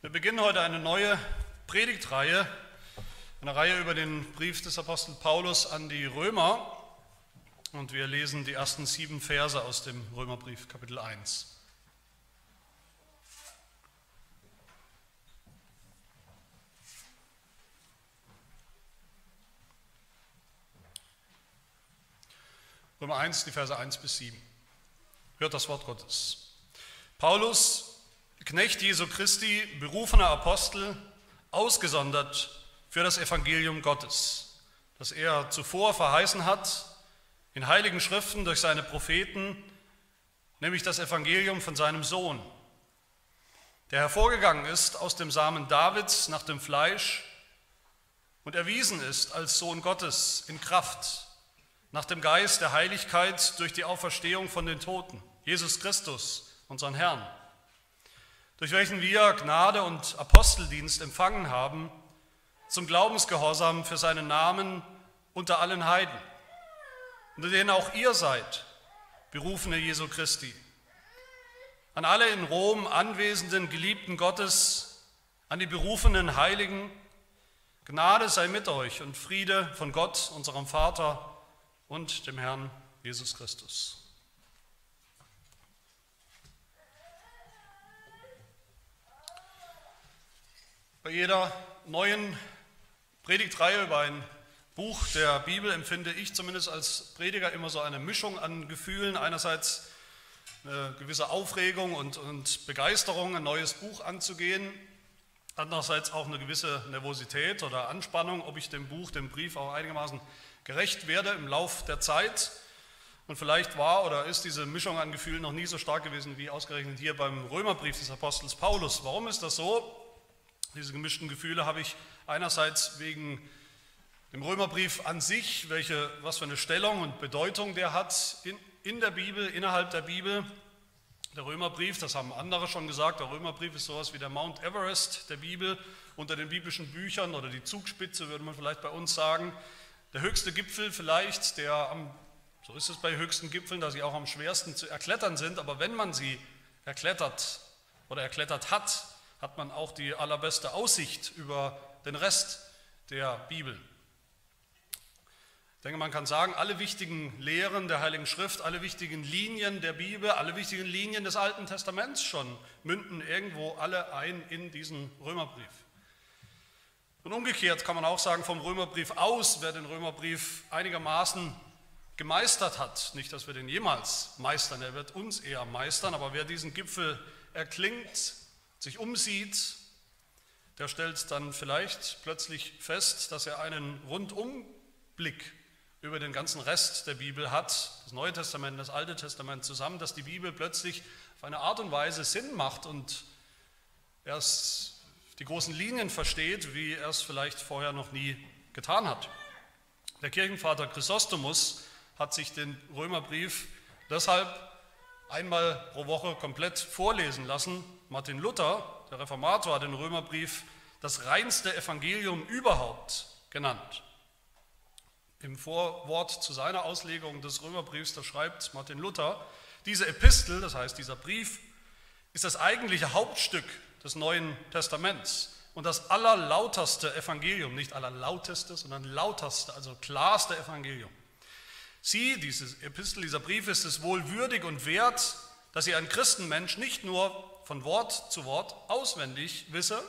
Wir beginnen heute eine neue Predigtreihe, eine Reihe über den Brief des Apostel Paulus an die Römer. Und wir lesen die ersten sieben Verse aus dem Römerbrief, Kapitel 1. Römer 1, die Verse 1 bis 7. Hört das Wort Gottes. Paulus, Knecht Jesu Christi, berufener Apostel, ausgesondert für das Evangelium Gottes, das er zuvor verheißen hat in heiligen Schriften durch seine Propheten, nämlich das Evangelium von seinem Sohn, der hervorgegangen ist aus dem Samen Davids nach dem Fleisch und erwiesen ist als Sohn Gottes in Kraft, nach dem Geist der Heiligkeit durch die Auferstehung von den Toten, Jesus Christus, unseren Herrn durch welchen wir Gnade und Aposteldienst empfangen haben, zum Glaubensgehorsam für seinen Namen unter allen Heiden, unter denen auch ihr seid, berufene Jesu Christi. An alle in Rom anwesenden Geliebten Gottes, an die berufenen Heiligen, Gnade sei mit euch und Friede von Gott, unserem Vater und dem Herrn Jesus Christus. Bei jeder neuen Predigtreihe über ein Buch der Bibel empfinde ich zumindest als Prediger immer so eine Mischung an Gefühlen. Einerseits eine gewisse Aufregung und, und Begeisterung, ein neues Buch anzugehen. Andererseits auch eine gewisse Nervosität oder Anspannung, ob ich dem Buch, dem Brief auch einigermaßen gerecht werde im Lauf der Zeit. Und vielleicht war oder ist diese Mischung an Gefühlen noch nie so stark gewesen wie ausgerechnet hier beim Römerbrief des Apostels Paulus. Warum ist das so? Diese gemischten Gefühle habe ich einerseits wegen dem Römerbrief an sich, welche, was für eine Stellung und Bedeutung der hat in, in der Bibel, innerhalb der Bibel. Der Römerbrief, das haben andere schon gesagt, der Römerbrief ist sowas wie der Mount Everest der Bibel unter den biblischen Büchern oder die Zugspitze, würde man vielleicht bei uns sagen. Der höchste Gipfel vielleicht, der am, so ist es bei höchsten Gipfeln, dass sie auch am schwersten zu erklettern sind, aber wenn man sie erklettert oder erklettert hat, hat man auch die allerbeste Aussicht über den Rest der Bibel. Ich denke, man kann sagen, alle wichtigen Lehren der Heiligen Schrift, alle wichtigen Linien der Bibel, alle wichtigen Linien des Alten Testaments schon münden irgendwo alle ein in diesen Römerbrief. Und umgekehrt kann man auch sagen, vom Römerbrief aus, wer den Römerbrief einigermaßen gemeistert hat, nicht, dass wir den jemals meistern, er wird uns eher meistern, aber wer diesen Gipfel erklingt, sich umsieht, der stellt dann vielleicht plötzlich fest, dass er einen Rundumblick über den ganzen Rest der Bibel hat, das Neue Testament, das Alte Testament zusammen, dass die Bibel plötzlich auf eine Art und Weise Sinn macht und er die großen Linien versteht, wie er es vielleicht vorher noch nie getan hat. Der Kirchenvater Chrysostomus hat sich den Römerbrief deshalb einmal pro Woche komplett vorlesen lassen. Martin Luther, der Reformator, hat den Römerbrief das reinste Evangelium überhaupt genannt. Im Vorwort zu seiner Auslegung des Römerbriefs, da schreibt Martin Luther, diese Epistel, das heißt dieser Brief, ist das eigentliche Hauptstück des Neuen Testaments und das allerlauterste Evangelium, nicht allerlauteste, sondern lauterste, also klarste Evangelium. Sie, diese Epistel, dieser Brief ist es wohl würdig und wert, dass sie ein Christenmensch nicht nur von Wort zu Wort auswendig wisse,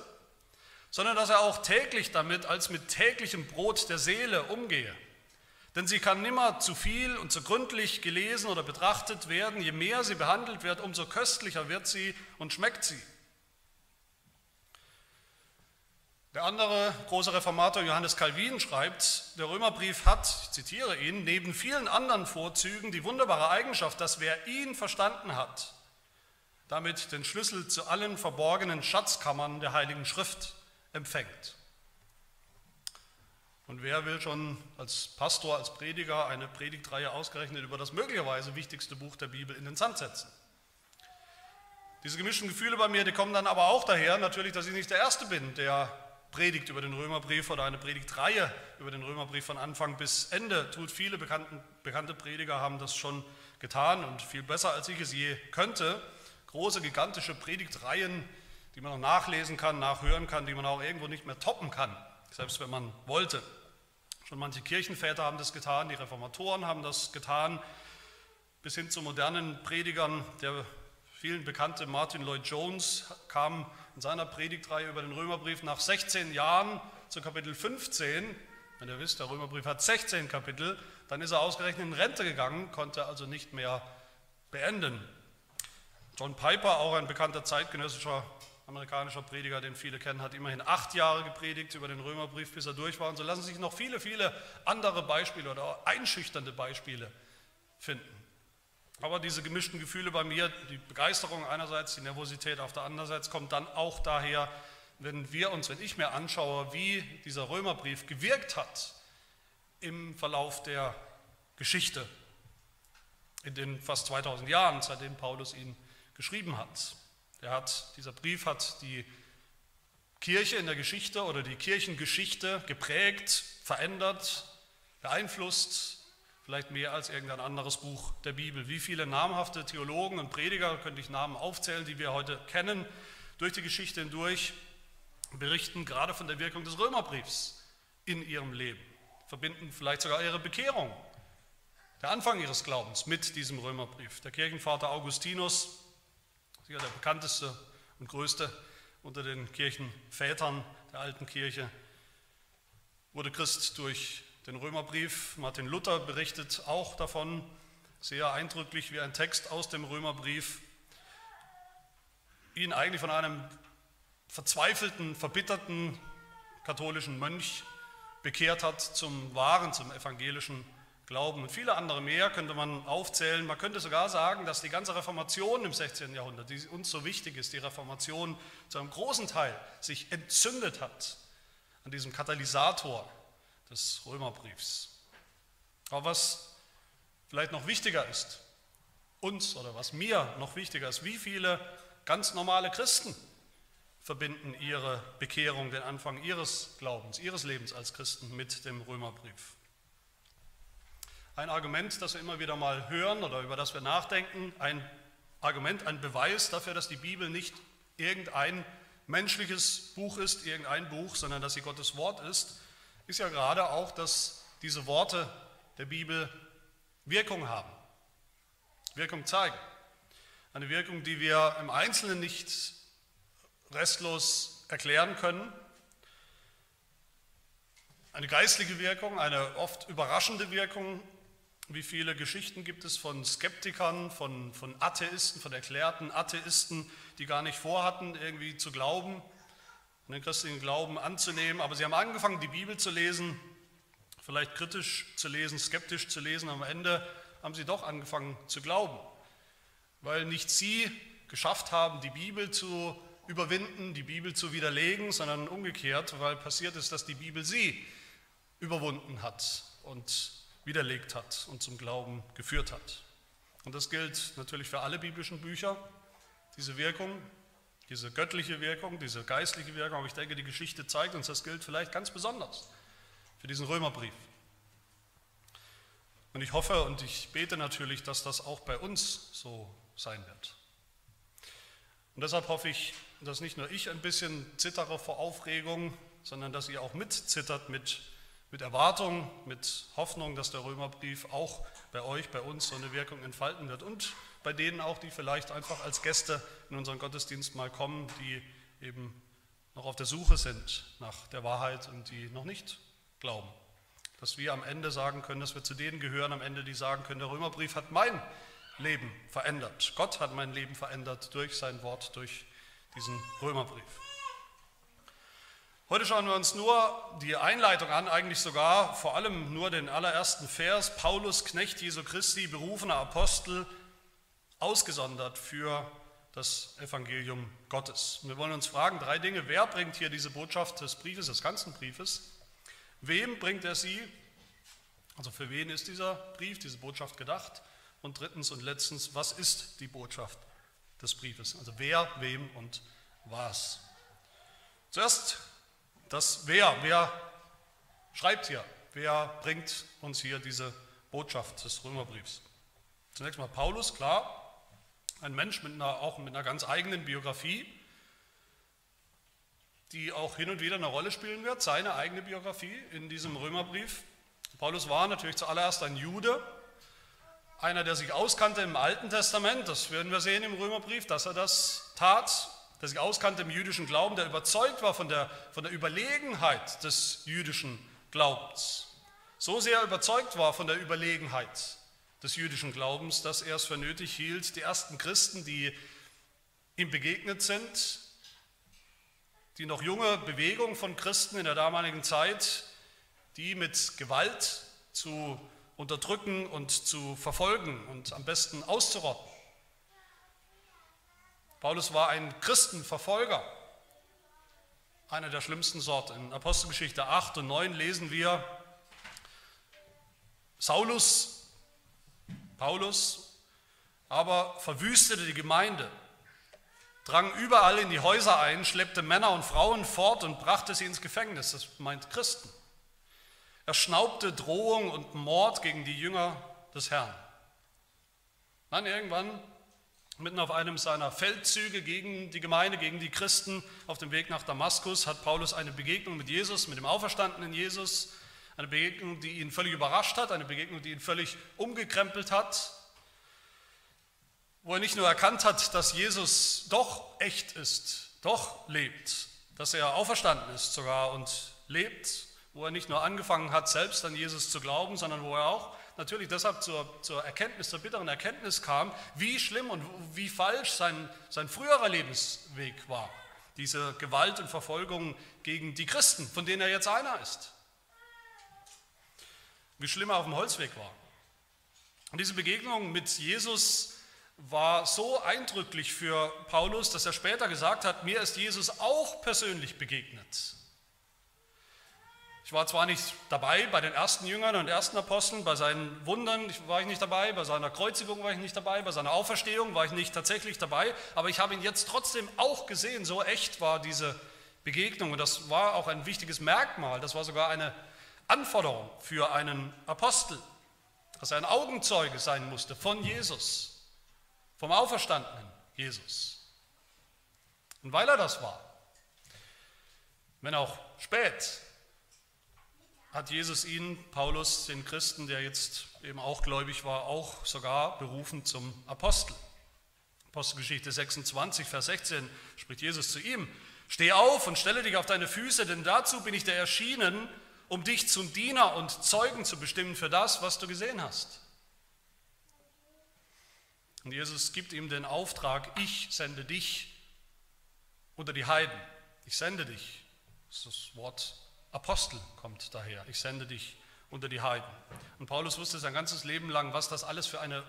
sondern dass er auch täglich damit als mit täglichem Brot der Seele umgehe. Denn sie kann nimmer zu viel und zu gründlich gelesen oder betrachtet werden. Je mehr sie behandelt wird, umso köstlicher wird sie und schmeckt sie. Der andere große Reformator Johannes Calvin schreibt, der Römerbrief hat, ich zitiere ihn, neben vielen anderen Vorzügen die wunderbare Eigenschaft, dass wer ihn verstanden hat, damit den Schlüssel zu allen verborgenen Schatzkammern der Heiligen Schrift empfängt. Und wer will schon als Pastor, als Prediger eine Predigtreihe ausgerechnet über das möglicherweise wichtigste Buch der Bibel in den Sand setzen? Diese gemischten Gefühle bei mir, die kommen dann aber auch daher, natürlich, dass ich nicht der Erste bin, der Predigt über den Römerbrief oder eine Predigtreihe über den Römerbrief von Anfang bis Ende tut. Viele bekannte Prediger haben das schon getan und viel besser, als ich es je könnte. Große, gigantische Predigtreihen, die man noch nachlesen kann, nachhören kann, die man auch irgendwo nicht mehr toppen kann, selbst wenn man wollte. Schon manche Kirchenväter haben das getan, die Reformatoren haben das getan, bis hin zu modernen Predigern. Der vielen bekannte Martin Lloyd Jones kam in seiner Predigtreihe über den Römerbrief nach 16 Jahren zu Kapitel 15. Wenn ihr wisst, der Römerbrief hat 16 Kapitel, dann ist er ausgerechnet in Rente gegangen, konnte also nicht mehr beenden. John Piper, auch ein bekannter zeitgenössischer amerikanischer Prediger, den viele kennen, hat immerhin acht Jahre gepredigt über den Römerbrief, bis er durch war. Und so lassen sich noch viele, viele andere Beispiele oder einschüchternde Beispiele finden. Aber diese gemischten Gefühle bei mir, die Begeisterung einerseits, die Nervosität auf der anderen Seite, kommt dann auch daher, wenn wir uns, wenn ich mir anschaue, wie dieser Römerbrief gewirkt hat im Verlauf der Geschichte, in den fast 2000 Jahren, seitdem Paulus ihn geschrieben hat. Der hat, dieser Brief hat die Kirche in der Geschichte oder die Kirchengeschichte geprägt, verändert, beeinflusst, vielleicht mehr als irgendein anderes Buch der Bibel. Wie viele namhafte Theologen und Prediger, könnte ich Namen aufzählen, die wir heute kennen, durch die Geschichte hindurch, berichten gerade von der Wirkung des Römerbriefs in ihrem Leben, verbinden vielleicht sogar ihre Bekehrung, der Anfang ihres Glaubens mit diesem Römerbrief. Der Kirchenvater Augustinus sicher der bekannteste und größte unter den Kirchenvätern der alten Kirche, wurde Christ durch den Römerbrief. Martin Luther berichtet auch davon, sehr eindrücklich wie ein Text aus dem Römerbrief, ihn eigentlich von einem verzweifelten, verbitterten katholischen Mönch bekehrt hat zum wahren, zum evangelischen Glauben. Und viele andere mehr könnte man aufzählen. Man könnte sogar sagen, dass die ganze Reformation im 16. Jahrhundert, die uns so wichtig ist, die Reformation zu einem großen Teil sich entzündet hat an diesem Katalysator des Römerbriefs. Aber was vielleicht noch wichtiger ist, uns oder was mir noch wichtiger ist, wie viele ganz normale Christen verbinden ihre Bekehrung, den Anfang ihres Glaubens, ihres Lebens als Christen mit dem Römerbrief. Ein Argument, das wir immer wieder mal hören oder über das wir nachdenken, ein Argument, ein Beweis dafür, dass die Bibel nicht irgendein menschliches Buch ist, irgendein Buch, sondern dass sie Gottes Wort ist, ist ja gerade auch, dass diese Worte der Bibel Wirkung haben, Wirkung zeigen. Eine Wirkung, die wir im Einzelnen nicht restlos erklären können. Eine geistliche Wirkung, eine oft überraschende Wirkung, wie viele Geschichten gibt es von Skeptikern, von, von Atheisten, von erklärten Atheisten, die gar nicht vorhatten, irgendwie zu glauben, den christlichen Glauben anzunehmen, aber sie haben angefangen, die Bibel zu lesen, vielleicht kritisch zu lesen, skeptisch zu lesen, am Ende haben sie doch angefangen zu glauben, weil nicht sie geschafft haben, die Bibel zu überwinden, die Bibel zu widerlegen, sondern umgekehrt, weil passiert ist, dass die Bibel sie überwunden hat. Und widerlegt hat und zum Glauben geführt hat. Und das gilt natürlich für alle biblischen Bücher, diese Wirkung, diese göttliche Wirkung, diese geistliche Wirkung. Aber ich denke, die Geschichte zeigt uns, das gilt vielleicht ganz besonders für diesen Römerbrief. Und ich hoffe und ich bete natürlich, dass das auch bei uns so sein wird. Und deshalb hoffe ich, dass nicht nur ich ein bisschen zittere vor Aufregung, sondern dass ihr auch mitzittert mit mit Erwartung, mit Hoffnung, dass der Römerbrief auch bei euch, bei uns so eine Wirkung entfalten wird und bei denen auch, die vielleicht einfach als Gäste in unseren Gottesdienst mal kommen, die eben noch auf der Suche sind nach der Wahrheit und die noch nicht glauben. Dass wir am Ende sagen können, dass wir zu denen gehören, am Ende, die sagen können, der Römerbrief hat mein Leben verändert. Gott hat mein Leben verändert durch sein Wort, durch diesen Römerbrief. Heute schauen wir uns nur die Einleitung an, eigentlich sogar vor allem nur den allerersten Vers. Paulus, Knecht Jesu Christi, berufener Apostel, ausgesondert für das Evangelium Gottes. Wir wollen uns fragen, drei Dinge. Wer bringt hier diese Botschaft des Briefes, des ganzen Briefes? Wem bringt er sie? Also für wen ist dieser Brief, diese Botschaft gedacht? Und drittens und letztens, was ist die Botschaft des Briefes? Also wer, wem und was? Zuerst das wer, wer schreibt hier, wer bringt uns hier diese Botschaft des Römerbriefs? Zunächst mal Paulus, klar, ein Mensch mit einer, auch mit einer ganz eigenen Biografie. die auch hin und wieder eine Rolle spielen wird, seine eigene Biografie in diesem Römerbrief. Paulus war natürlich zuallererst ein Jude, einer, der sich auskannte im Alten Testament, das werden wir sehen im Römerbrief, dass er das tat, der sich auskannte im jüdischen Glauben, der überzeugt war von der, von der Überlegenheit des jüdischen Glaubens. So sehr überzeugt war von der Überlegenheit des jüdischen Glaubens, dass er es für nötig hielt, die ersten Christen, die ihm begegnet sind, die noch junge Bewegung von Christen in der damaligen Zeit, die mit Gewalt zu unterdrücken und zu verfolgen und am besten auszurotten. Paulus war ein Christenverfolger, einer der schlimmsten Sorte. In Apostelgeschichte 8 und 9 lesen wir, Saulus, Paulus, aber verwüstete die Gemeinde, drang überall in die Häuser ein, schleppte Männer und Frauen fort und brachte sie ins Gefängnis. Das meint Christen. Er schnaubte Drohung und Mord gegen die Jünger des Herrn. Dann irgendwann, mitten auf einem seiner Feldzüge gegen die Gemeinde, gegen die Christen, auf dem Weg nach Damaskus, hat Paulus eine Begegnung mit Jesus, mit dem auferstandenen Jesus, eine Begegnung, die ihn völlig überrascht hat, eine Begegnung, die ihn völlig umgekrempelt hat, wo er nicht nur erkannt hat, dass Jesus doch echt ist, doch lebt, dass er auferstanden ist sogar und lebt, wo er nicht nur angefangen hat, selbst an Jesus zu glauben, sondern wo er auch natürlich deshalb zur, zur Erkenntnis, zur bitteren Erkenntnis kam, wie schlimm und wie falsch sein, sein früherer Lebensweg war. Diese Gewalt und Verfolgung gegen die Christen, von denen er jetzt einer ist. Wie schlimm er auf dem Holzweg war. Und diese Begegnung mit Jesus war so eindrücklich für Paulus, dass er später gesagt hat, mir ist Jesus auch persönlich begegnet. Ich war zwar nicht dabei bei den ersten Jüngern und ersten Aposteln, bei seinen Wundern war ich nicht dabei, bei seiner Kreuzigung war ich nicht dabei, bei seiner Auferstehung war ich nicht tatsächlich dabei, aber ich habe ihn jetzt trotzdem auch gesehen. So echt war diese Begegnung und das war auch ein wichtiges Merkmal, das war sogar eine Anforderung für einen Apostel, dass er ein Augenzeuge sein musste von Jesus, vom auferstandenen Jesus. Und weil er das war, wenn auch spät, hat Jesus ihn, Paulus, den Christen, der jetzt eben auch gläubig war, auch sogar berufen zum Apostel. Apostelgeschichte 26, Vers 16 spricht Jesus zu ihm, Steh auf und stelle dich auf deine Füße, denn dazu bin ich dir erschienen, um dich zum Diener und Zeugen zu bestimmen für das, was du gesehen hast. Und Jesus gibt ihm den Auftrag, ich sende dich unter die Heiden. Ich sende dich. Das ist das Wort Apostel kommt daher. Ich sende dich unter die Heiden. Und Paulus wusste sein ganzes Leben lang, was das alles für eine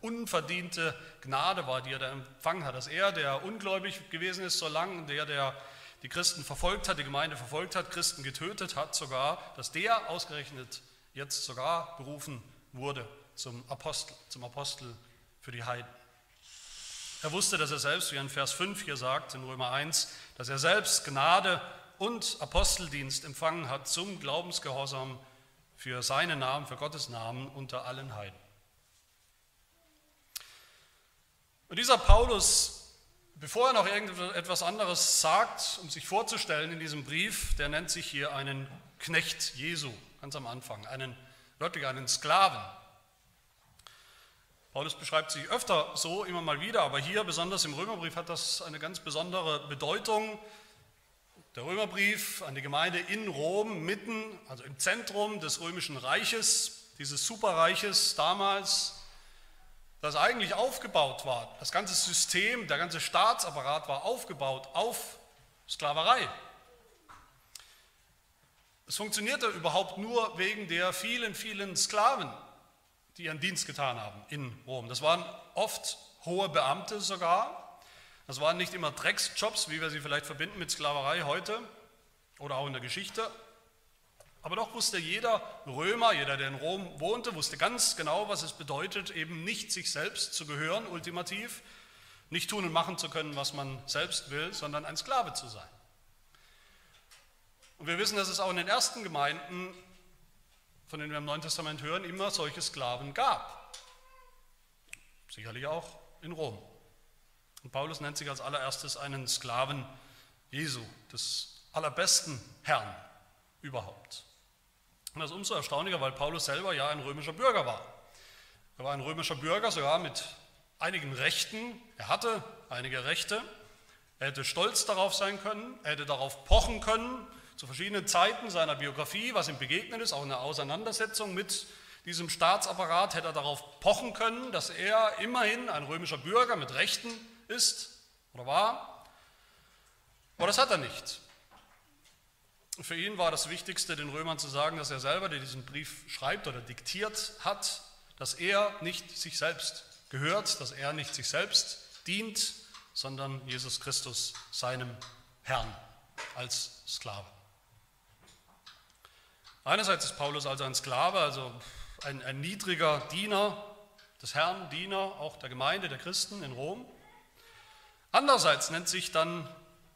unverdiente Gnade war, die er da empfangen hat. Dass er, der ungläubig gewesen ist so lange, der, der die Christen verfolgt hat, die Gemeinde verfolgt hat, Christen getötet hat sogar, dass der ausgerechnet jetzt sogar berufen wurde zum Apostel, zum Apostel für die Heiden. Er wusste, dass er selbst, wie in Vers 5 hier sagt, in Römer 1, dass er selbst Gnade und Aposteldienst empfangen hat zum Glaubensgehorsam für seinen Namen, für Gottes Namen unter allen Heiden. Und dieser Paulus, bevor er noch irgendetwas anderes sagt, um sich vorzustellen in diesem Brief, der nennt sich hier einen Knecht Jesu, ganz am Anfang, einen, wirklich einen Sklaven. Paulus beschreibt sich öfter so, immer mal wieder, aber hier, besonders im Römerbrief, hat das eine ganz besondere Bedeutung. Der Römerbrief an die Gemeinde in Rom, mitten, also im Zentrum des römischen Reiches, dieses Superreiches damals, das eigentlich aufgebaut war. Das ganze System, der ganze Staatsapparat war aufgebaut auf Sklaverei. Es funktionierte überhaupt nur wegen der vielen, vielen Sklaven, die ihren Dienst getan haben in Rom. Das waren oft hohe Beamte sogar, das waren nicht immer Drecksjobs, wie wir sie vielleicht verbinden mit Sklaverei heute oder auch in der Geschichte. Aber doch wusste jeder Römer, jeder, der in Rom wohnte, wusste ganz genau, was es bedeutet, eben nicht sich selbst zu gehören, ultimativ, nicht tun und machen zu können, was man selbst will, sondern ein Sklave zu sein. Und wir wissen, dass es auch in den ersten Gemeinden, von denen wir im Neuen Testament hören, immer solche Sklaven gab. Sicherlich auch in Rom. Und Paulus nennt sich als allererstes einen Sklaven Jesu, des allerbesten Herrn überhaupt. Und das ist umso erstaunlicher, weil Paulus selber ja ein römischer Bürger war. Er war ein römischer Bürger, sogar mit einigen Rechten. Er hatte einige Rechte. Er hätte stolz darauf sein können, er hätte darauf pochen können, zu verschiedenen Zeiten seiner Biografie, was ihm begegnet ist, auch in der Auseinandersetzung mit diesem Staatsapparat, hätte er darauf pochen können, dass er immerhin ein römischer Bürger mit Rechten ist oder war. Aber das hat er nicht. Für ihn war das Wichtigste, den Römern zu sagen, dass er selber, der diesen Brief schreibt oder diktiert hat, dass er nicht sich selbst gehört, dass er nicht sich selbst dient, sondern Jesus Christus, seinem Herrn, als Sklave. Einerseits ist Paulus also ein Sklave, also ein, ein niedriger Diener des Herrn, Diener auch der Gemeinde, der Christen in Rom. Andererseits nennt sich dann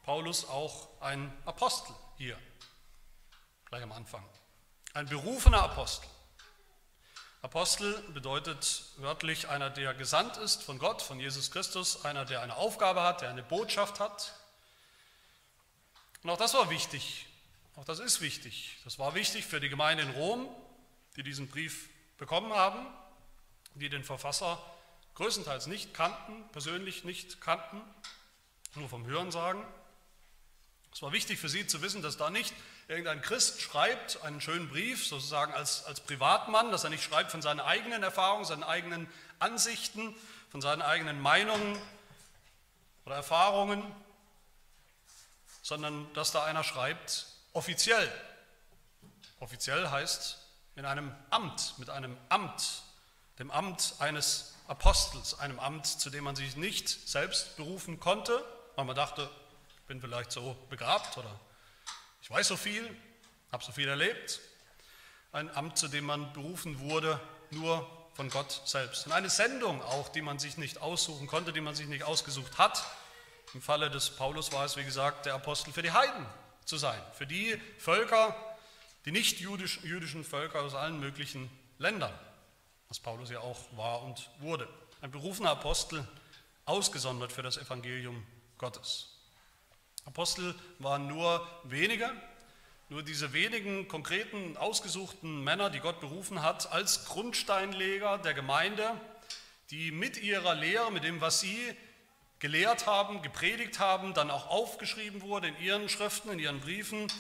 Paulus auch ein Apostel hier, gleich am Anfang. Ein berufener Apostel. Apostel bedeutet wörtlich einer, der gesandt ist von Gott, von Jesus Christus, einer, der eine Aufgabe hat, der eine Botschaft hat. Und auch das war wichtig, auch das ist wichtig. Das war wichtig für die Gemeinde in Rom, die diesen Brief bekommen haben, die den Verfasser größtenteils nicht kannten, persönlich nicht kannten, nur vom Hören sagen. Es war wichtig für sie zu wissen, dass da nicht irgendein Christ schreibt einen schönen Brief, sozusagen als, als Privatmann, dass er nicht schreibt von seinen eigenen Erfahrungen, seinen eigenen Ansichten, von seinen eigenen Meinungen oder Erfahrungen, sondern dass da einer schreibt, offiziell. Offiziell heißt in einem Amt, mit einem Amt, dem Amt eines Apostels, einem Amt, zu dem man sich nicht selbst berufen konnte, weil man dachte, ich bin vielleicht so begabt oder ich weiß so viel, habe so viel erlebt. Ein Amt, zu dem man berufen wurde, nur von Gott selbst. Und eine Sendung auch, die man sich nicht aussuchen konnte, die man sich nicht ausgesucht hat. Im Falle des Paulus war es, wie gesagt, der Apostel für die Heiden zu sein, für die Völker, die nicht jüdischen Völker aus allen möglichen Ländern, was Paulus ja auch war und wurde. Ein berufener Apostel, ausgesondert für das Evangelium Gottes. Apostel waren nur wenige, nur diese wenigen konkreten, ausgesuchten Männer, die Gott berufen hat, als Grundsteinleger der Gemeinde, die mit ihrer Lehre, mit dem, was sie gelehrt haben, gepredigt haben, dann auch aufgeschrieben wurde in ihren Schriften, in ihren Briefen,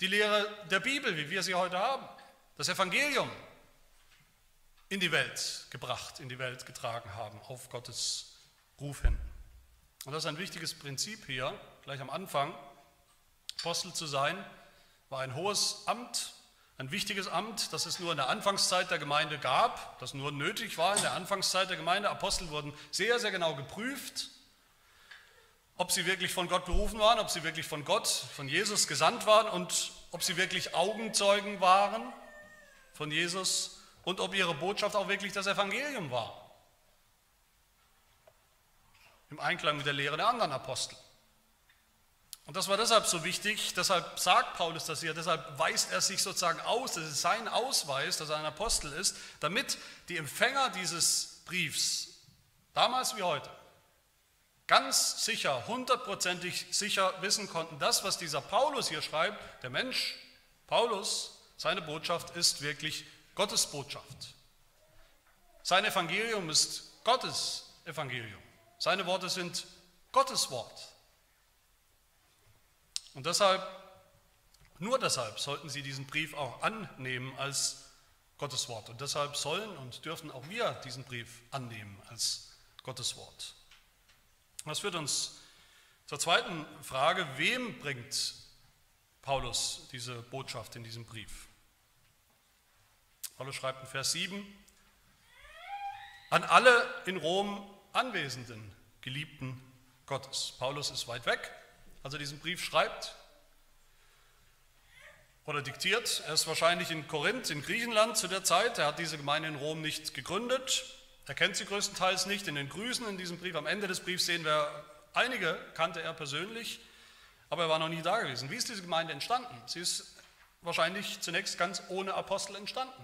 die Lehre der Bibel, wie wir sie heute haben, das Evangelium in die Welt gebracht, in die Welt getragen haben, auf Gottes Ruf hin. Und das ist ein wichtiges Prinzip hier, gleich am Anfang. Apostel zu sein war ein hohes Amt, ein wichtiges Amt, das es nur in der Anfangszeit der Gemeinde gab, das nur nötig war in der Anfangszeit der Gemeinde. Apostel wurden sehr, sehr genau geprüft, ob sie wirklich von Gott berufen waren, ob sie wirklich von Gott, von Jesus gesandt waren und ob sie wirklich Augenzeugen waren von Jesus und ob ihre Botschaft auch wirklich das Evangelium war im Einklang mit der Lehre der anderen Apostel. Und das war deshalb so wichtig, deshalb sagt Paulus das hier, deshalb weist er sich sozusagen aus, das ist sein Ausweis, dass er ein Apostel ist, damit die Empfänger dieses Briefs, damals wie heute, ganz sicher, hundertprozentig sicher wissen konnten, das, was dieser Paulus hier schreibt, der Mensch, Paulus, seine Botschaft ist wirklich Gottes Botschaft. Sein Evangelium ist Gottes Evangelium. Seine Worte sind Gottes Wort. Und deshalb, nur deshalb sollten Sie diesen Brief auch annehmen als Gottes Wort. Und deshalb sollen und dürfen auch wir diesen Brief annehmen als Gottes Wort. Das führt uns zur zweiten Frage, wem bringt Paulus diese Botschaft in diesem Brief? Paulus schreibt in Vers 7, an alle in Rom Anwesenden, Geliebten Gottes. Paulus ist weit weg, als er diesen Brief schreibt oder diktiert. Er ist wahrscheinlich in Korinth, in Griechenland zu der Zeit. Er hat diese Gemeinde in Rom nicht gegründet. Er kennt sie größtenteils nicht. In den Grüßen in diesem Brief, am Ende des Briefs sehen wir, einige kannte er persönlich, aber er war noch nie da gewesen. Wie ist diese Gemeinde entstanden? Sie ist wahrscheinlich zunächst ganz ohne Apostel entstanden.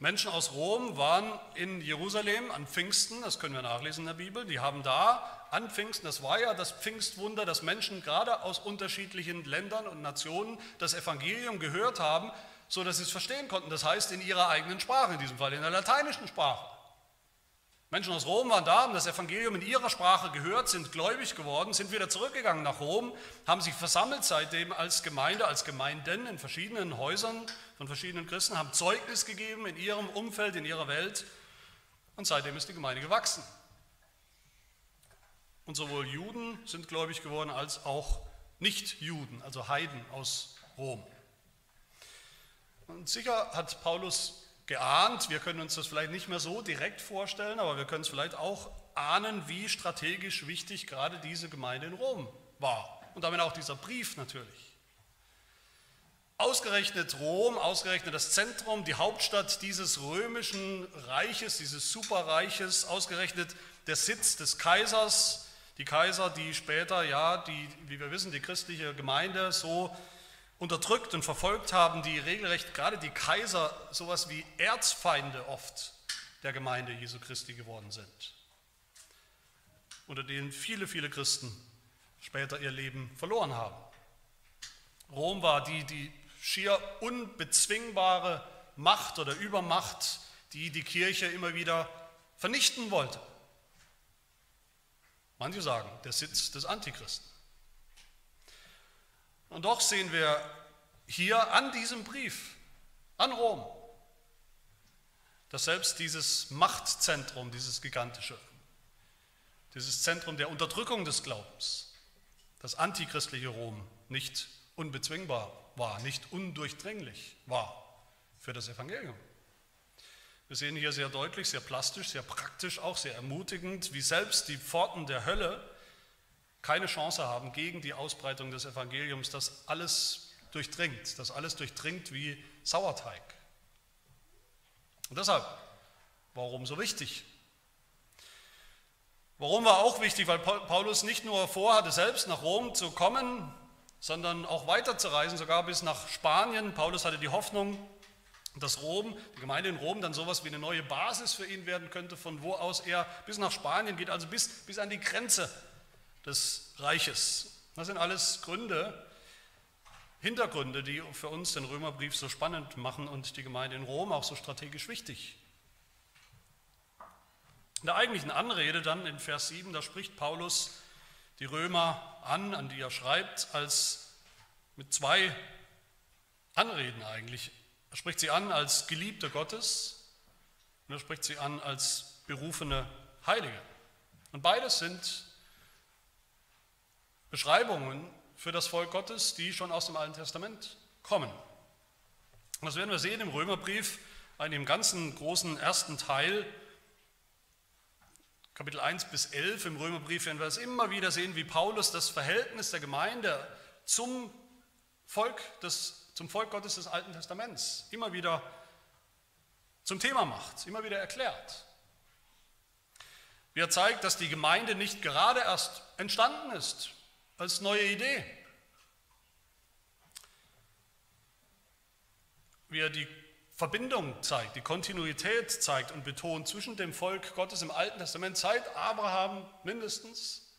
Menschen aus Rom waren in Jerusalem an Pfingsten, das können wir nachlesen in der Bibel, die haben da an Pfingsten, das war ja das Pfingstwunder, dass Menschen gerade aus unterschiedlichen Ländern und Nationen das Evangelium gehört haben, so dass sie es verstehen konnten. Das heißt in ihrer eigenen Sprache, in diesem Fall in der lateinischen Sprache. Menschen aus Rom waren da, haben das Evangelium in ihrer Sprache gehört, sind gläubig geworden, sind wieder zurückgegangen nach Rom, haben sich versammelt seitdem als Gemeinde, als Gemeinden in verschiedenen Häusern von verschiedenen Christen, haben Zeugnis gegeben in ihrem Umfeld, in ihrer Welt und seitdem ist die Gemeinde gewachsen. Und sowohl Juden sind gläubig geworden als auch Nicht-Juden, also Heiden aus Rom. Und sicher hat Paulus geahnt. Wir können uns das vielleicht nicht mehr so direkt vorstellen, aber wir können es vielleicht auch ahnen, wie strategisch wichtig gerade diese Gemeinde in Rom war. Und damit auch dieser Brief natürlich. Ausgerechnet Rom, ausgerechnet das Zentrum, die Hauptstadt dieses römischen Reiches, dieses Superreiches, ausgerechnet der Sitz des Kaisers, die Kaiser, die später, ja, die, wie wir wissen, die christliche Gemeinde so unterdrückt und verfolgt haben, die regelrecht gerade die Kaiser sowas wie Erzfeinde oft der Gemeinde Jesu Christi geworden sind, unter denen viele, viele Christen später ihr Leben verloren haben. Rom war die, die schier unbezwingbare Macht oder Übermacht, die die Kirche immer wieder vernichten wollte. Manche sagen, der Sitz des Antichristen. Und doch sehen wir hier an diesem Brief, an Rom, dass selbst dieses Machtzentrum, dieses gigantische, dieses Zentrum der Unterdrückung des Glaubens, das antichristliche Rom, nicht unbezwingbar war, nicht undurchdringlich war für das Evangelium. Wir sehen hier sehr deutlich, sehr plastisch, sehr praktisch, auch sehr ermutigend, wie selbst die Pforten der Hölle keine Chance haben gegen die Ausbreitung des Evangeliums, das alles durchdringt, das alles durchdringt wie Sauerteig. Und deshalb, warum so wichtig? Warum war auch wichtig? Weil Paulus nicht nur vorhatte, selbst nach Rom zu kommen, sondern auch weiterzureisen, sogar bis nach Spanien. Paulus hatte die Hoffnung, dass Rom, die Gemeinde in Rom, dann sowas wie eine neue Basis für ihn werden könnte, von wo aus er bis nach Spanien geht, also bis, bis an die Grenze des Reiches. Das sind alles Gründe, Hintergründe, die für uns den Römerbrief so spannend machen und die Gemeinde in Rom auch so strategisch wichtig. In der eigentlichen Anrede dann in Vers 7, da spricht Paulus die Römer an, an die er schreibt, als mit zwei Anreden eigentlich. Er spricht sie an als Geliebte Gottes und er spricht sie an als berufene Heilige. Und beides sind Beschreibungen für das Volk Gottes, die schon aus dem Alten Testament kommen. Das werden wir sehen im Römerbrief, in dem ganzen großen ersten Teil, Kapitel 1 bis 11 im Römerbrief, werden wir es immer wieder sehen, wie Paulus das Verhältnis der Gemeinde zum Volk, des, zum Volk Gottes des Alten Testaments immer wieder zum Thema macht, immer wieder erklärt. Wie er zeigt, dass die Gemeinde nicht gerade erst entstanden ist, als neue Idee. Wie er die Verbindung zeigt, die Kontinuität zeigt und betont zwischen dem Volk Gottes im Alten Testament seit Abraham mindestens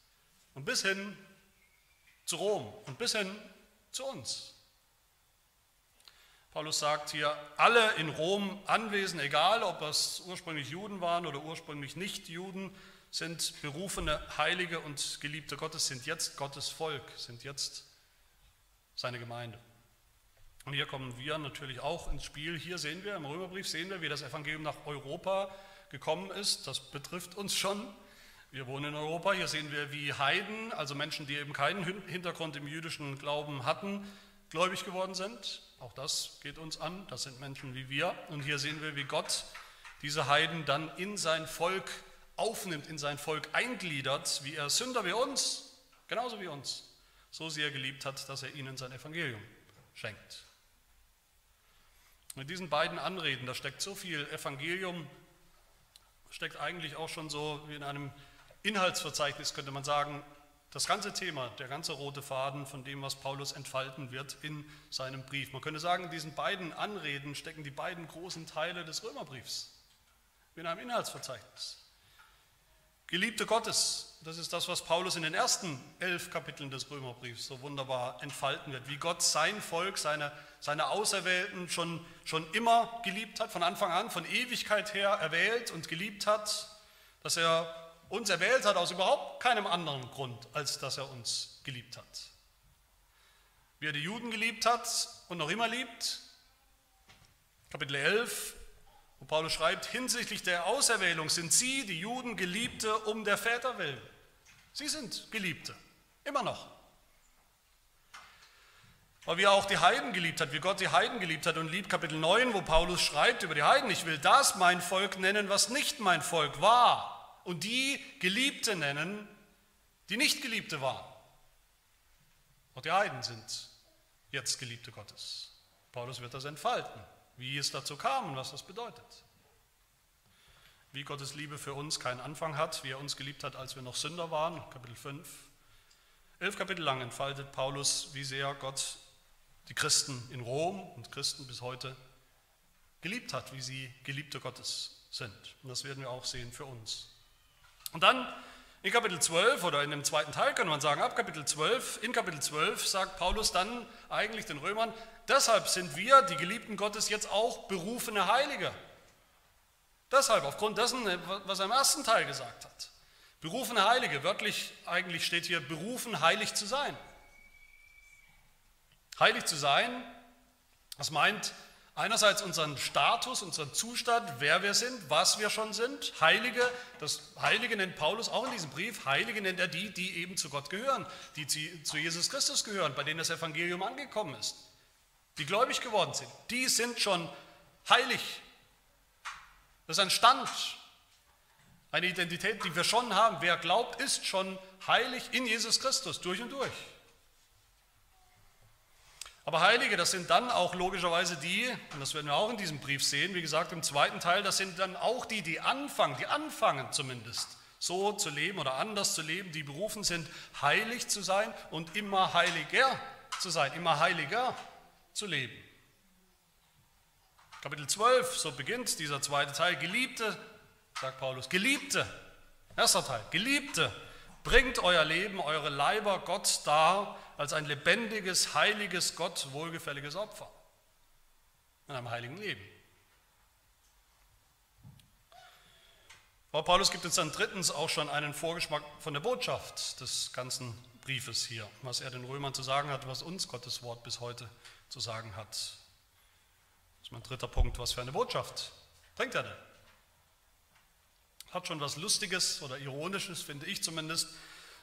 und bis hin zu Rom und bis hin zu uns. Paulus sagt hier, alle in Rom anwesend, egal ob es ursprünglich Juden waren oder ursprünglich nicht Juden, sind berufene Heilige und Geliebte Gottes, sind jetzt Gottes Volk, sind jetzt seine Gemeinde. Und hier kommen wir natürlich auch ins Spiel. Hier sehen wir, im Römerbrief sehen wir, wie das Evangelium nach Europa gekommen ist. Das betrifft uns schon. Wir wohnen in Europa. Hier sehen wir, wie Heiden, also Menschen, die eben keinen Hintergrund im jüdischen Glauben hatten, gläubig geworden sind. Auch das geht uns an. Das sind Menschen wie wir. Und hier sehen wir, wie Gott diese Heiden dann in sein Volk aufnimmt, in sein Volk eingliedert, wie er Sünder wie uns, genauso wie uns, so sehr geliebt hat, dass er ihnen sein Evangelium schenkt. In diesen beiden Anreden, da steckt so viel Evangelium, steckt eigentlich auch schon so wie in einem Inhaltsverzeichnis, könnte man sagen, Das ganze Thema, der ganze rote Faden von dem, was Paulus entfalten wird in seinem Brief. Man könnte sagen, in diesen beiden Anreden stecken die beiden großen Teile des Römerbriefs in einem Inhaltsverzeichnis. Geliebte Gottes, das ist das, was Paulus in den ersten elf Kapiteln des Römerbriefs so wunderbar entfalten wird, wie Gott sein Volk, seine, seine Auserwählten schon, schon immer geliebt hat, von Anfang an, von Ewigkeit her erwählt und geliebt hat, dass er uns erwählt hat aus überhaupt keinem anderen Grund, als dass er uns geliebt hat. Wie er die Juden geliebt hat und noch immer liebt, Kapitel 11, wo Paulus schreibt, hinsichtlich der Auserwählung sind sie, die Juden, Geliebte um der Väter willen. Sie sind Geliebte, immer noch. Weil wie er auch die Heiden geliebt hat, wie Gott die Heiden geliebt hat und liebt Kapitel 9, wo Paulus schreibt über die Heiden, ich will das mein Volk nennen, was nicht mein Volk war und die Geliebte nennen, die nicht Geliebte waren. Auch die Heiden sind jetzt Geliebte Gottes. Paulus wird das entfalten wie es dazu kam und was das bedeutet. Wie Gottes Liebe für uns keinen Anfang hat, wie er uns geliebt hat, als wir noch Sünder waren, Kapitel 5. Elf Kapitel lang entfaltet Paulus, wie sehr Gott die Christen in Rom und Christen bis heute geliebt hat, wie sie Geliebte Gottes sind. Und das werden wir auch sehen für uns. Und dann in Kapitel 12 oder in dem zweiten Teil kann man sagen, ab Kapitel 12, in Kapitel 12 sagt Paulus dann eigentlich den Römern, deshalb sind wir, die Geliebten Gottes, jetzt auch berufene Heilige. Deshalb, aufgrund dessen, was er im ersten Teil gesagt hat. Berufene Heilige, wörtlich eigentlich steht hier, berufen, heilig zu sein. Heilig zu sein, das meint, Einerseits unseren Status, unseren Zustand, wer wir sind, was wir schon sind. Heilige, das Heilige nennt Paulus auch in diesem Brief, Heilige nennt er die, die eben zu Gott gehören, die zu Jesus Christus gehören, bei denen das Evangelium angekommen ist, die gläubig geworden sind. Die sind schon heilig. Das ist ein Stand, eine Identität, die wir schon haben. Wer glaubt, ist schon heilig in Jesus Christus, durch und durch. Aber Heilige, das sind dann auch logischerweise die, und das werden wir auch in diesem Brief sehen, wie gesagt im zweiten Teil, das sind dann auch die, die anfangen, die anfangen zumindest, so zu leben oder anders zu leben, die berufen sind, heilig zu sein und immer heiliger zu sein, immer heiliger zu leben. Kapitel 12, so beginnt dieser zweite Teil, Geliebte, sagt Paulus, Geliebte, erster Teil, Geliebte, bringt euer Leben, eure Leiber Gott dar als ein lebendiges, heiliges, Gott wohlgefälliges Opfer in einem heiligen Leben. Aber Paulus gibt uns dann drittens auch schon einen Vorgeschmack von der Botschaft des ganzen Briefes hier, was er den Römern zu sagen hat, was uns Gottes Wort bis heute zu sagen hat. Das ist mein dritter Punkt. Was für eine Botschaft bringt er denn? Hat schon was Lustiges oder Ironisches, finde ich zumindest,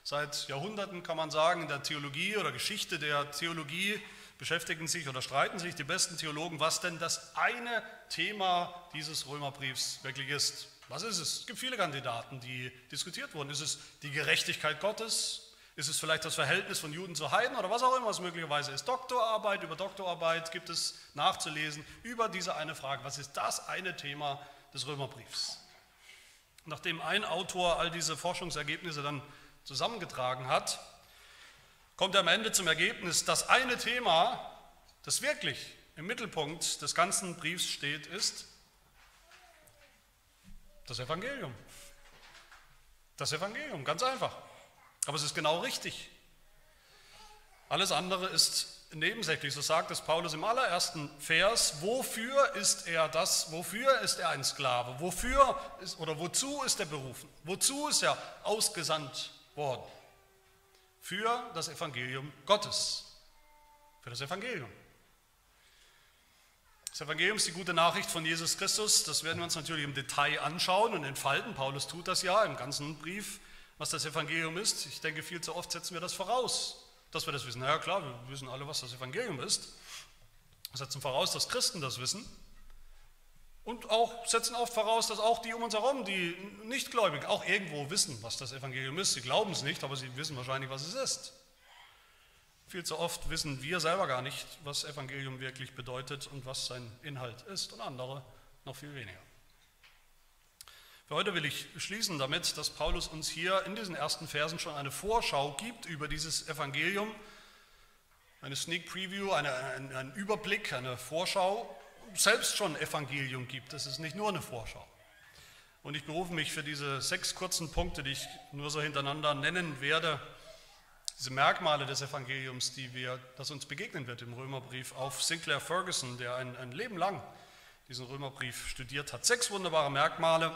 Seit Jahrhunderten kann man sagen, in der Theologie oder Geschichte der Theologie beschäftigen sich oder streiten sich die besten Theologen, was denn das eine Thema dieses Römerbriefs wirklich ist. Was ist es? Es gibt viele Kandidaten, die diskutiert wurden. Ist es die Gerechtigkeit Gottes? Ist es vielleicht das Verhältnis von Juden zu Heiden oder was auch immer es möglicherweise ist? Doktorarbeit über Doktorarbeit gibt es nachzulesen über diese eine Frage. Was ist das eine Thema des Römerbriefs? Nachdem ein Autor all diese Forschungsergebnisse dann zusammengetragen hat, kommt er am Ende zum Ergebnis, das eine Thema, das wirklich im Mittelpunkt des ganzen Briefs steht, ist das Evangelium. Das Evangelium, ganz einfach. Aber es ist genau richtig. Alles andere ist nebensächlich. So sagt es Paulus im allerersten Vers. Wofür ist er das? Wofür ist er ein Sklave? Wofür ist, oder wozu ist er berufen? Wozu ist er ausgesandt worden. Für das Evangelium Gottes. Für das Evangelium. Das Evangelium ist die gute Nachricht von Jesus Christus. Das werden wir uns natürlich im Detail anschauen und entfalten. Paulus tut das ja im ganzen Brief, was das Evangelium ist. Ich denke, viel zu oft setzen wir das voraus, dass wir das wissen. Na ja, klar, wir wissen alle, was das Evangelium ist. Wir setzen voraus, dass Christen das wissen. Und auch setzen oft voraus, dass auch die um uns herum, die nicht gläubig, auch irgendwo wissen, was das Evangelium ist. Sie glauben es nicht, aber sie wissen wahrscheinlich, was es ist. Viel zu oft wissen wir selber gar nicht, was Evangelium wirklich bedeutet und was sein Inhalt ist und andere noch viel weniger. Für heute will ich schließen damit, dass Paulus uns hier in diesen ersten Versen schon eine Vorschau gibt über dieses Evangelium, eine Sneak Preview, eine, ein, ein Überblick, eine Vorschau, selbst schon Evangelium gibt. Das ist nicht nur eine Vorschau. Und ich berufe mich für diese sechs kurzen Punkte, die ich nur so hintereinander nennen werde, diese Merkmale des Evangeliums, die wir, das uns begegnen wird im Römerbrief, auf Sinclair Ferguson, der ein, ein Leben lang diesen Römerbrief studiert hat. Sechs wunderbare Merkmale,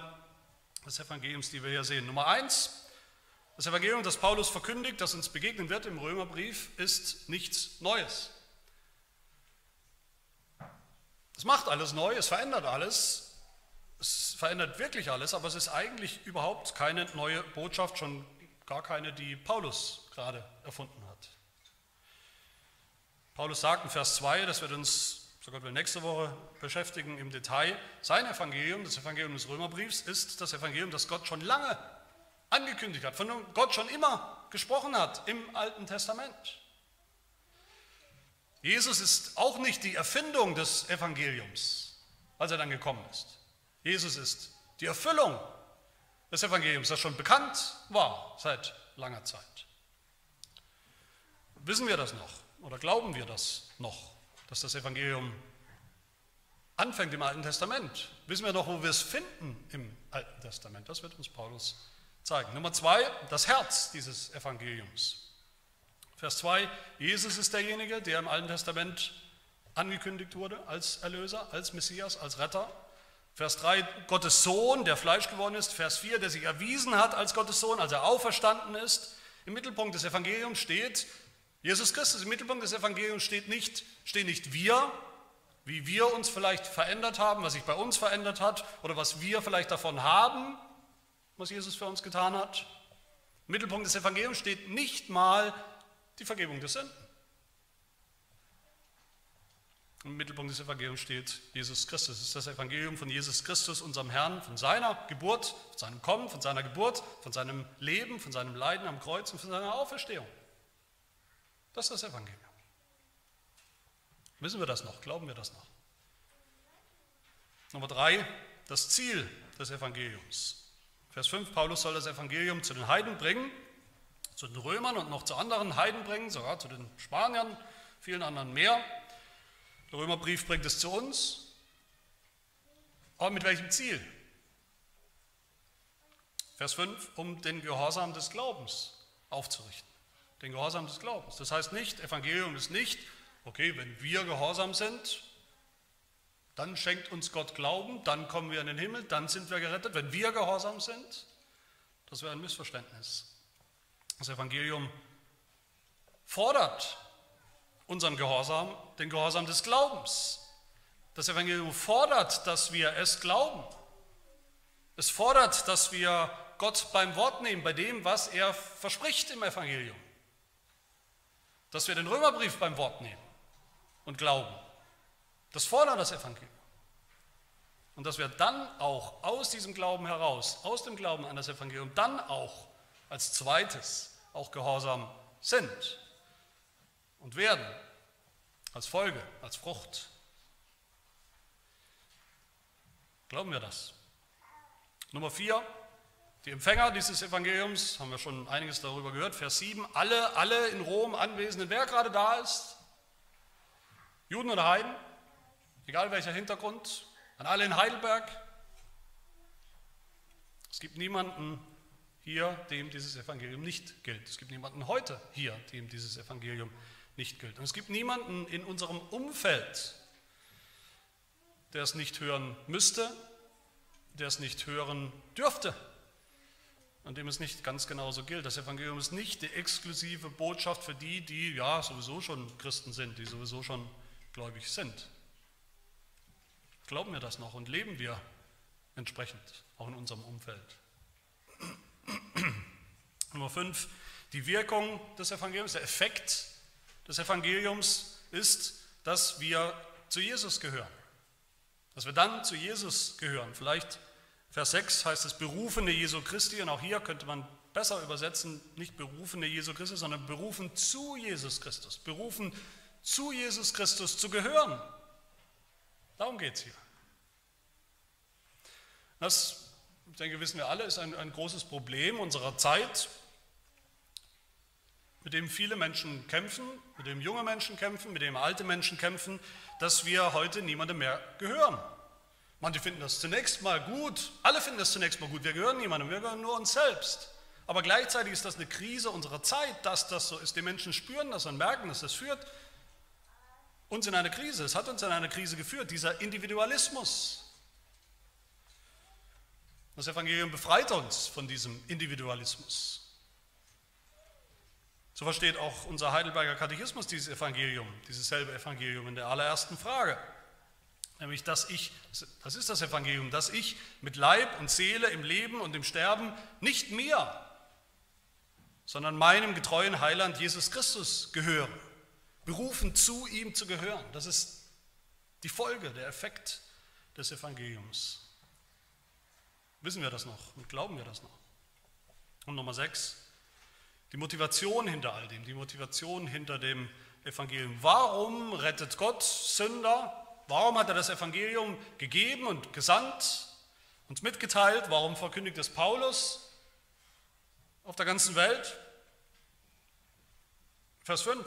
des Evangeliums, die wir hier sehen. Nummer eins, das Evangelium, das Paulus verkündigt, das uns begegnen wird im Römerbrief, ist nichts Neues. Es macht alles neu, es verändert alles, es verändert wirklich alles, aber es ist eigentlich überhaupt keine neue Botschaft, schon gar keine, die Paulus gerade erfunden hat. Paulus sagt in Vers 2, das wird uns so Gott will nächste Woche beschäftigen im Detail. Sein Evangelium, das Evangelium des Römerbriefs, ist das Evangelium, das Gott schon lange angekündigt hat, von dem Gott schon immer gesprochen hat im Alten Testament. Jesus ist auch nicht die Erfindung des Evangeliums, als er dann gekommen ist. Jesus ist die Erfüllung des Evangeliums, das schon bekannt war seit langer Zeit. Wissen wir das noch oder glauben wir das noch? dass das Evangelium anfängt im Alten Testament. Wissen wir doch, wo wir es finden im Alten Testament. Das wird uns Paulus zeigen. Nummer zwei, das Herz dieses Evangeliums. Vers 2, Jesus ist derjenige, der im Alten Testament angekündigt wurde als Erlöser, als Messias, als Retter. Vers 3, Gottes Sohn, der Fleisch geworden ist. Vers 4, der sich erwiesen hat als Gottes Sohn, als er auferstanden ist. Im Mittelpunkt des Evangeliums steht Jesus Christus. Im Mittelpunkt des Evangeliums steht nicht, stehen nicht wir, wie wir uns vielleicht verändert haben, was sich bei uns verändert hat oder was wir vielleicht davon haben, was Jesus für uns getan hat. Im Mittelpunkt des Evangeliums steht nicht mal die Vergebung des Sünden. Im Mittelpunkt des Evangeliums steht Jesus Christus. Es ist das Evangelium von Jesus Christus, unserem Herrn, von seiner Geburt, von seinem Kommen, von seiner Geburt, von seinem Leben, von seinem Leiden am Kreuz und von seiner Auferstehung. Das ist das Evangelium. Wissen wir das noch? Glauben wir das noch? Nummer drei, das Ziel des Evangeliums. Vers 5, Paulus soll das Evangelium zu den Heiden bringen, zu den Römern und noch zu anderen Heiden bringen, sogar zu den Spaniern, vielen anderen mehr. Der Römerbrief bringt es zu uns. Aber mit welchem Ziel? Vers 5, um den Gehorsam des Glaubens aufzurichten den Gehorsam des Glaubens. Das heißt nicht, Evangelium ist nicht, okay, wenn wir gehorsam sind, dann schenkt uns Gott Glauben, dann kommen wir in den Himmel, dann sind wir gerettet. Wenn wir gehorsam sind, das wäre ein Missverständnis. Das Evangelium fordert unseren Gehorsam, den Gehorsam des Glaubens. Das Evangelium fordert, dass wir es glauben. Es fordert, dass wir Gott beim Wort nehmen, bei dem, was er verspricht im Evangelium dass wir den Römerbrief beim Wort nehmen und glauben. Das fordert das Evangelium. Und dass wir dann auch aus diesem Glauben heraus, aus dem Glauben an das Evangelium, dann auch als zweites auch gehorsam sind und werden, als Folge, als Frucht. Glauben wir das? Nummer vier, die Empfänger dieses Evangeliums, haben wir schon einiges darüber gehört, Vers 7, alle, alle in Rom anwesenden, wer gerade da ist, Juden oder Heiden, egal welcher Hintergrund, an alle in Heidelberg. Es gibt niemanden hier, dem dieses Evangelium nicht gilt. Es gibt niemanden heute hier, dem dieses Evangelium nicht gilt. Und es gibt niemanden in unserem Umfeld, der es nicht hören müsste, der es nicht hören dürfte an dem es nicht ganz genauso gilt. Das Evangelium ist nicht die exklusive Botschaft für die, die ja sowieso schon Christen sind, die sowieso schon gläubig sind. Glauben wir das noch und leben wir entsprechend, auch in unserem Umfeld. Nummer 5, die Wirkung des Evangeliums, der Effekt des Evangeliums ist, dass wir zu Jesus gehören. Dass wir dann zu Jesus gehören. Vielleicht Vers 6 heißt es berufene Jesu Christi und auch hier könnte man besser übersetzen, nicht berufene Jesu Christi, sondern berufen zu Jesus Christus, berufen zu Jesus Christus zu gehören. Darum geht es hier. Das ich denke, wissen wir alle, ist ein, ein großes Problem unserer Zeit, mit dem viele Menschen kämpfen, mit dem junge Menschen kämpfen, mit dem alte Menschen kämpfen, dass wir heute niemandem mehr gehören. Manche finden das zunächst mal gut, alle finden das zunächst mal gut, wir gehören niemandem, wir gehören nur uns selbst. Aber gleichzeitig ist das eine Krise unserer Zeit, dass das so ist. Die Menschen spüren das und merken, dass das führt uns in eine Krise. Es hat uns in eine Krise geführt, dieser Individualismus. Das Evangelium befreit uns von diesem Individualismus. So versteht auch unser Heidelberger Katechismus dieses Evangelium, dieses selbe Evangelium in der allerersten Frage. Nämlich, dass ich, das ist das Evangelium, dass ich mit Leib und Seele im Leben und im Sterben nicht mir, sondern meinem getreuen Heiland Jesus Christus gehöre. Berufen zu ihm zu gehören. Das ist die Folge, der Effekt des Evangeliums. Wissen wir das noch und glauben wir das noch? Und Nummer sechs, die Motivation hinter all dem, die Motivation hinter dem Evangelium. Warum rettet Gott Sünder? Warum hat er das Evangelium gegeben und gesandt, uns mitgeteilt? Warum verkündigt es Paulus auf der ganzen Welt? Vers 5.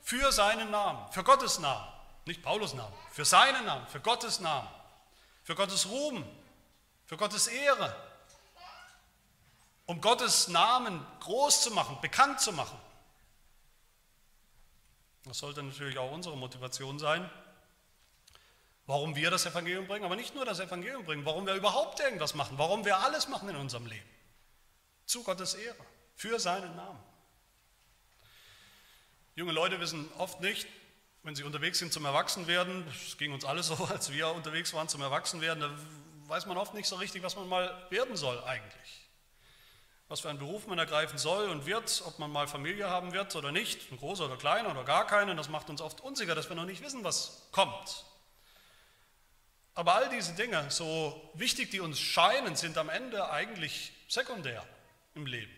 Für seinen Namen, für Gottes Namen, nicht Paulus Namen, für seinen Namen, für Gottes Namen, für Gottes Ruhm, für Gottes Ehre um Gottes Namen groß zu machen, bekannt zu machen. Das sollte natürlich auch unsere Motivation sein, warum wir das Evangelium bringen, aber nicht nur das Evangelium bringen, warum wir überhaupt irgendwas machen, warum wir alles machen in unserem Leben. Zu Gottes Ehre, für seinen Namen. Junge Leute wissen oft nicht, wenn sie unterwegs sind zum Erwachsenwerden, es ging uns alles so, als wir unterwegs waren zum Erwachsenwerden, da weiß man oft nicht so richtig, was man mal werden soll eigentlich was für einen Beruf man ergreifen soll und wird, ob man mal Familie haben wird oder nicht, eine große oder kleine oder gar keine. Das macht uns oft unsicher, dass wir noch nicht wissen, was kommt. Aber all diese Dinge, so wichtig die uns scheinen, sind am Ende eigentlich sekundär im Leben.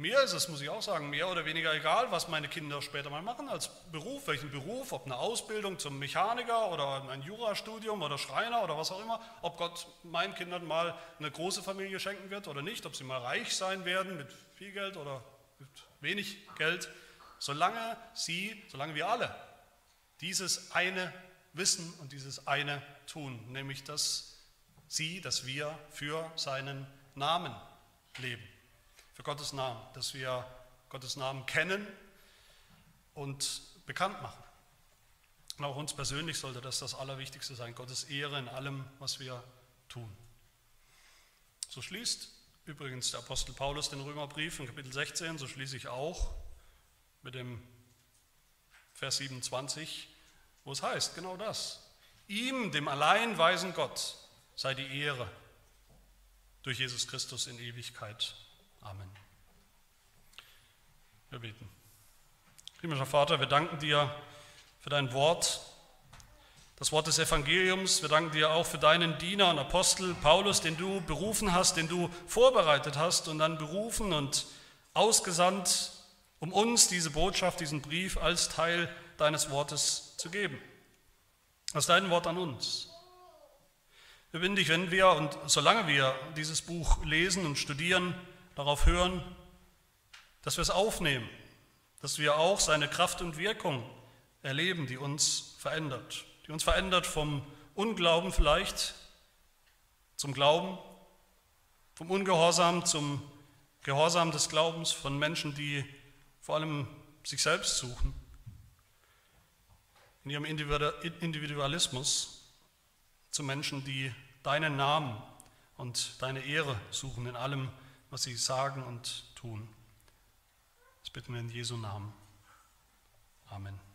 Mir ist es, muss ich auch sagen, mehr oder weniger egal, was meine Kinder später mal machen als Beruf, welchen Beruf, ob eine Ausbildung zum Mechaniker oder ein Jurastudium oder Schreiner oder was auch immer, ob Gott meinen Kindern mal eine große Familie schenken wird oder nicht, ob sie mal reich sein werden mit viel Geld oder mit wenig Geld, solange sie, solange wir alle dieses eine wissen und dieses eine tun, nämlich dass sie, dass wir für seinen Namen leben für Gottes Namen, dass wir Gottes Namen kennen und bekannt machen. Und auch uns persönlich sollte das das Allerwichtigste sein, Gottes Ehre in allem, was wir tun. So schließt übrigens der Apostel Paulus den Römerbrief in Kapitel 16, so schließe ich auch mit dem Vers 27, wo es heißt, genau das. Ihm, dem allein weisen Gott, sei die Ehre durch Jesus Christus in Ewigkeit. Amen. Wir beten. Himmlischer Vater, wir danken dir für dein Wort, das Wort des Evangeliums. Wir danken dir auch für deinen Diener und Apostel Paulus, den du berufen hast, den du vorbereitet hast und dann berufen und ausgesandt, um uns diese Botschaft, diesen Brief als Teil deines Wortes zu geben. Ist dein Wort an uns. Wir bitten dich, wenn wir und solange wir dieses Buch lesen und studieren, darauf hören, dass wir es aufnehmen, dass wir auch seine Kraft und Wirkung erleben, die uns verändert, die uns verändert vom Unglauben vielleicht zum Glauben, vom Ungehorsam zum Gehorsam des Glaubens, von Menschen, die vor allem sich selbst suchen, in ihrem Individualismus, zu Menschen, die deinen Namen und deine Ehre suchen in allem, was sie sagen und tun. Das bitten wir in Jesu Namen. Amen.